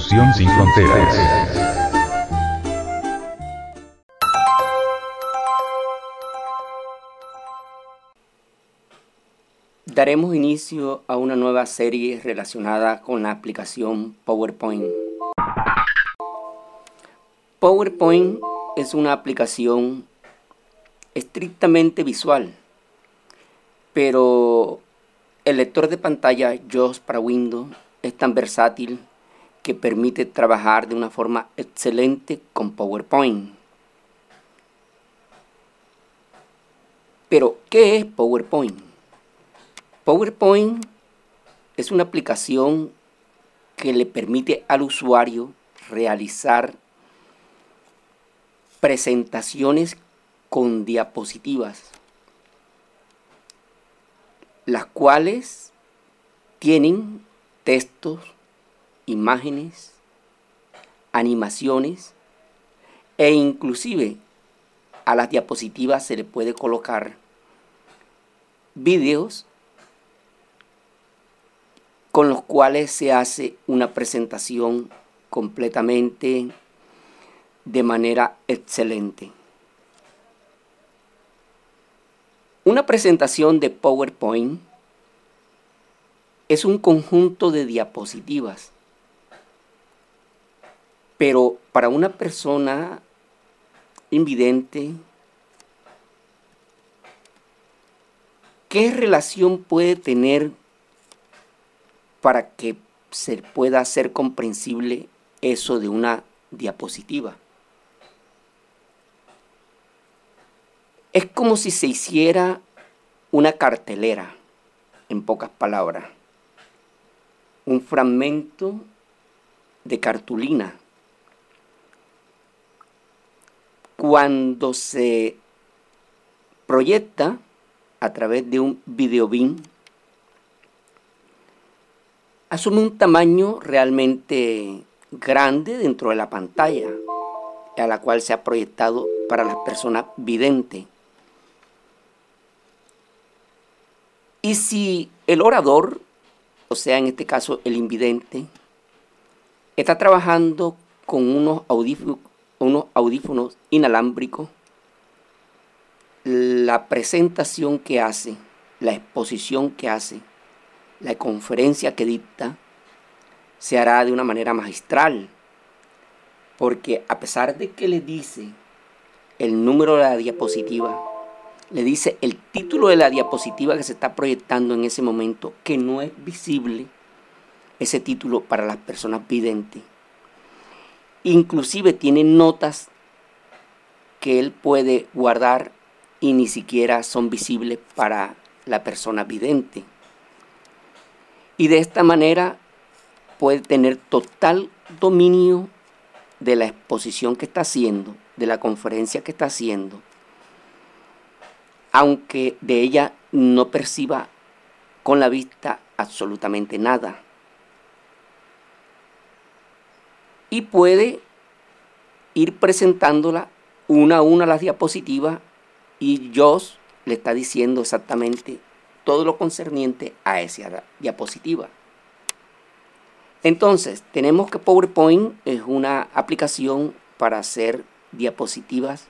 Sin fronteras. Daremos inicio a una nueva serie relacionada con la aplicación PowerPoint. PowerPoint es una aplicación estrictamente visual, pero el lector de pantalla JAWS para Windows es tan versátil que permite trabajar de una forma excelente con PowerPoint. Pero, ¿qué es PowerPoint? PowerPoint es una aplicación que le permite al usuario realizar presentaciones con diapositivas, las cuales tienen textos, imágenes, animaciones e inclusive a las diapositivas se le puede colocar videos con los cuales se hace una presentación completamente de manera excelente. Una presentación de PowerPoint es un conjunto de diapositivas, pero para una persona invidente, ¿qué relación puede tener para que se pueda hacer comprensible eso de una diapositiva. Es como si se hiciera una cartelera, en pocas palabras, un fragmento de cartulina. Cuando se proyecta a través de un videobin, asume un tamaño realmente grande dentro de la pantalla a la cual se ha proyectado para las personas videntes. Y si el orador, o sea, en este caso el invidente, está trabajando con unos audífonos, unos audífonos inalámbricos, la presentación que hace, la exposición que hace, la conferencia que dicta se hará de una manera magistral, porque a pesar de que le dice el número de la diapositiva, le dice el título de la diapositiva que se está proyectando en ese momento, que no es visible ese título para las personas videntes. Inclusive tiene notas que él puede guardar y ni siquiera son visibles para la persona vidente. Y de esta manera puede tener total dominio de la exposición que está haciendo, de la conferencia que está haciendo, aunque de ella no perciba con la vista absolutamente nada. Y puede ir presentándola una a una las diapositivas y Joss le está diciendo exactamente todo lo concerniente a esa diapositiva. Entonces, tenemos que PowerPoint es una aplicación para hacer diapositivas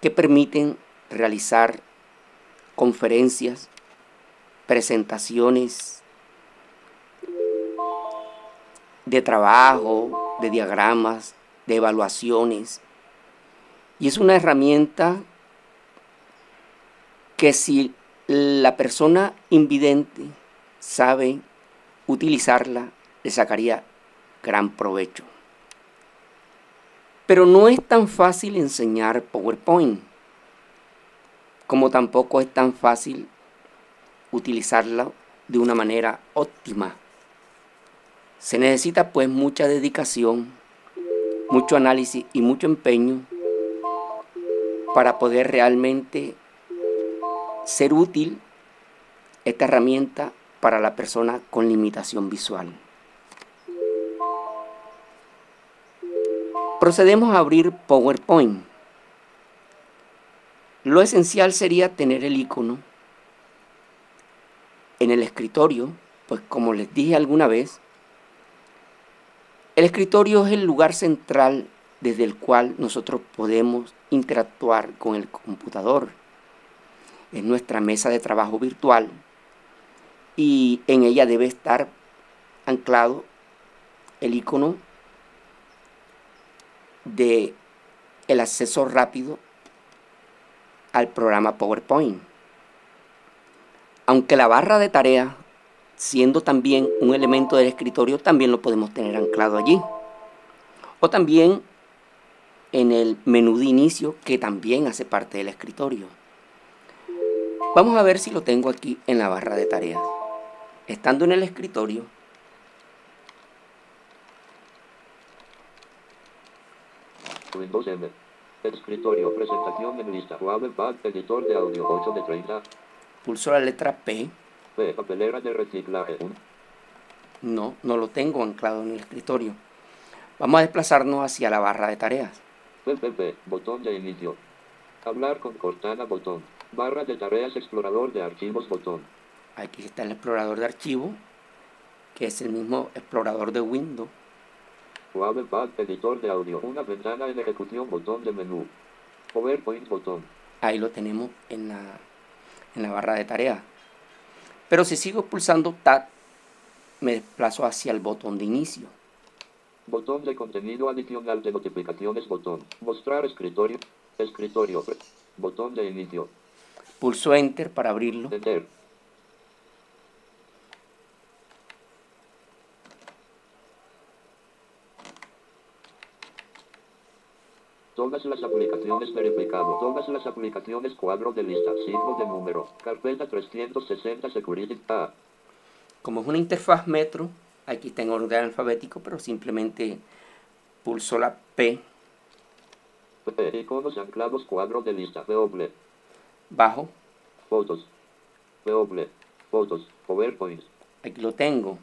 que permiten realizar conferencias, presentaciones de trabajo, de diagramas, de evaluaciones. Y es una herramienta que si la persona invidente sabe utilizarla, le sacaría gran provecho. Pero no es tan fácil enseñar PowerPoint, como tampoco es tan fácil utilizarla de una manera óptima. Se necesita pues mucha dedicación, mucho análisis y mucho empeño para poder realmente ser útil esta herramienta para la persona con limitación visual. Procedemos a abrir PowerPoint. Lo esencial sería tener el icono en el escritorio, pues como les dije alguna vez, el escritorio es el lugar central desde el cual nosotros podemos interactuar con el computador. Es nuestra mesa de trabajo virtual y en ella debe estar anclado el icono de el acceso rápido al programa PowerPoint. Aunque la barra de tareas, siendo también un elemento del escritorio, también lo podemos tener anclado allí. O también en el menú de inicio, que también hace parte del escritorio. Vamos a ver si lo tengo aquí en la barra de tareas. Estando en el escritorio, Windows M. Escritorio, presentación en lista. Editor de audio 8 de 30. Pulso la letra P. P, papelera de reciclaje. No, no lo tengo anclado en el escritorio. Vamos a desplazarnos hacia la barra de tareas. PPP, botón de inicio. Hablar con Cortana, botón. Barra de tareas, explorador de archivos, botón. Aquí está el explorador de archivos, que es el mismo explorador de Windows. Pad, editor de audio. Una ventana en ejecución, botón de menú. PowerPoint, botón. Ahí lo tenemos en la, en la barra de tareas. Pero si sigo pulsando Tab, me desplazo hacia el botón de inicio. Botón de contenido adicional de notificaciones, botón. Mostrar escritorio. Escritorio. Botón de inicio. Pulso Enter para abrirlo. Enter. Todas las aplicaciones verificado. Todas las aplicaciones cuadro de lista. Signo de número. Carpeta 360 Security A. Como es una interfaz metro, aquí está en orden alfabético, pero simplemente pulso la P. P. Iconos anclados cuadro de lista. Doble. Bajo. Fotos. Doble. Fotos. PowerPoint. Aquí lo tengo.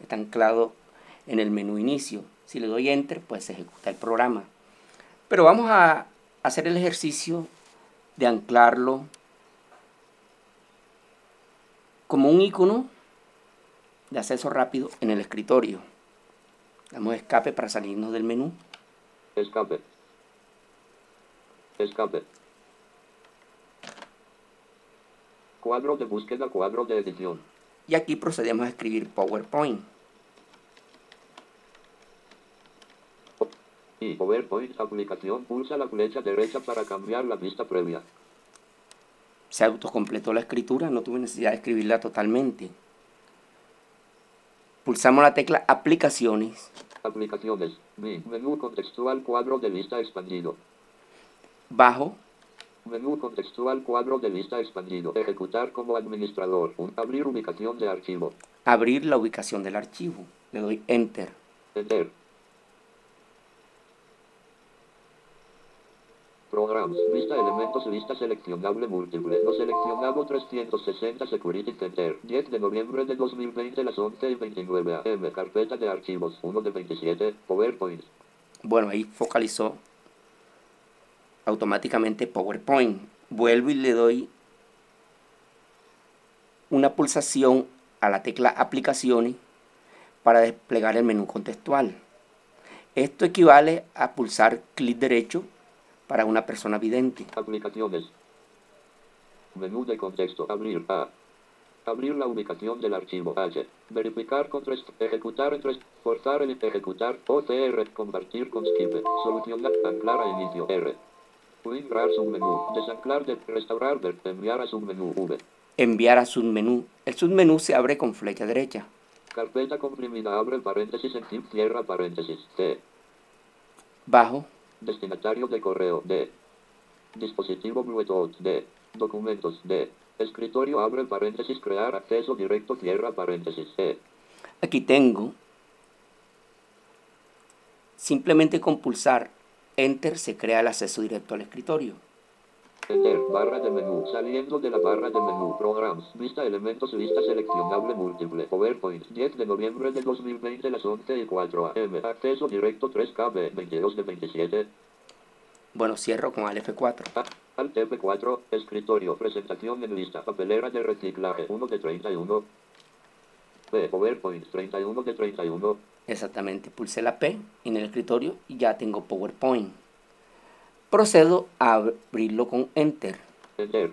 Está anclado en el menú inicio. Si le doy Enter, pues se ejecuta el programa. Pero vamos a hacer el ejercicio de anclarlo como un icono de acceso rápido en el escritorio. Damos escape para salirnos del menú. Escape. Escape. Cuadro de búsqueda, cuadro de edición. Y aquí procedemos a escribir PowerPoint. Y PowerPoint aplicación pulsa la flecha derecha para cambiar la vista previa. Se autocompletó la escritura, no tuve necesidad de escribirla totalmente. Pulsamos la tecla Aplicaciones. Aplicaciones. Menú contextual cuadro de lista expandido. Bajo Menú contextual cuadro de lista expandido. Ejecutar como administrador. Abrir ubicación de archivo. Abrir la ubicación del archivo. Le doy Enter. Enter. Programs. Vista elementos. Lista seleccionable múltiple. No seleccionado 360 Security Center. 10 de noviembre de 2020 las 11 y 29 am. Carpeta de archivos. 1 de 27. PowerPoint. Bueno, ahí focalizó automáticamente PowerPoint. Vuelvo y le doy una pulsación a la tecla Aplicaciones para desplegar el menú contextual. Esto equivale a pulsar clic derecho para una persona vidente. Aplicaciones. Menú de contexto. Abrir A. Abrir la ubicación del archivo H. Verificar con tres. Ejecutar en tres. Forzar el ejecutar. OCR. Compartir con skip. Solucionar. Anclar a inicio R. Windrar submenú. Desanclar de restaurar de enviar a submenú V. Enviar a submenú. El submenú se abre con flecha derecha. Carpeta comprimida. Abre paréntesis en tip. Cierra paréntesis. T. Bajo Destinatario de correo D. Dispositivo Bluetooth D. Documentos D. Escritorio abre paréntesis crear acceso directo cierra paréntesis E. Aquí tengo, simplemente con pulsar Enter se crea el acceso directo al escritorio. Enter barra de menú saliendo de la barra de menú Programs vista elementos lista seleccionable múltiple PowerPoint 10 de noviembre de 2020 las 11 y 4 am acceso directo 3KB 22 de 27 Bueno, cierro con Alt F4. A, Alt F4, escritorio, presentación en lista, papelera de reciclaje, 1 de 31. P, PowerPoint, 31 de 31. Exactamente, pulsé la P en el escritorio y ya tengo PowerPoint. Procedo a abrirlo con Enter. Enter.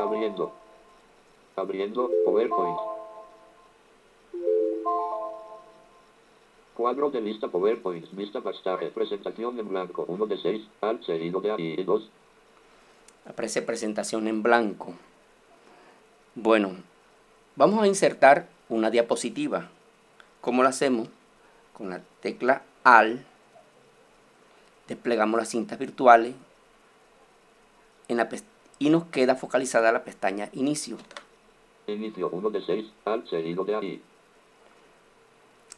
Abriendo. Abriendo, PowerPoint. Cuadro de lista PowerPoint, vista pastaje, presentación en blanco, 1 de 6, Alt seguido de A y 2. Aparece presentación en blanco. Bueno, vamos a insertar una diapositiva. ¿Cómo lo hacemos? Con la tecla AL desplegamos las cintas virtuales en la y nos queda focalizada la pestaña Inicio. Inicio 1 de 6, Alt seguido de A y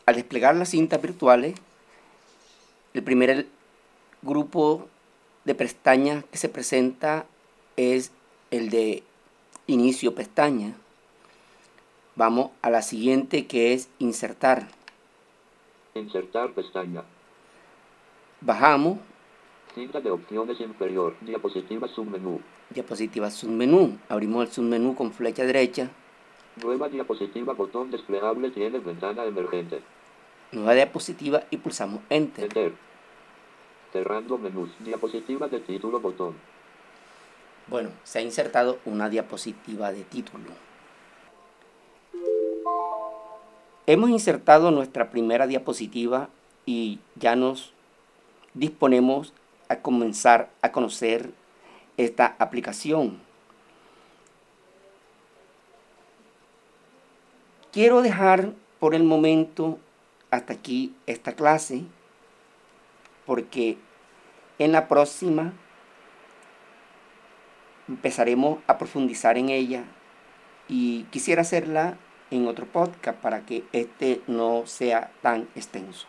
Al desplegar las cintas virtuales, el primer grupo de pestañas que se presenta es el de inicio pestaña. Vamos a la siguiente que es insertar. Insertar pestaña. Bajamos, Cinta de opciones inferior, diapositiva submenú. diapositiva submenú. Abrimos el submenú con flecha derecha. Nueva diapositiva, botón desplegable tiene ventana emergente. Nueva diapositiva y pulsamos Enter. Enter. Cerrando menús. Diapositiva de título, botón. Bueno, se ha insertado una diapositiva de título. Hemos insertado nuestra primera diapositiva y ya nos disponemos a comenzar a conocer esta aplicación. Quiero dejar por el momento hasta aquí esta clase porque en la próxima empezaremos a profundizar en ella y quisiera hacerla en otro podcast para que este no sea tan extenso.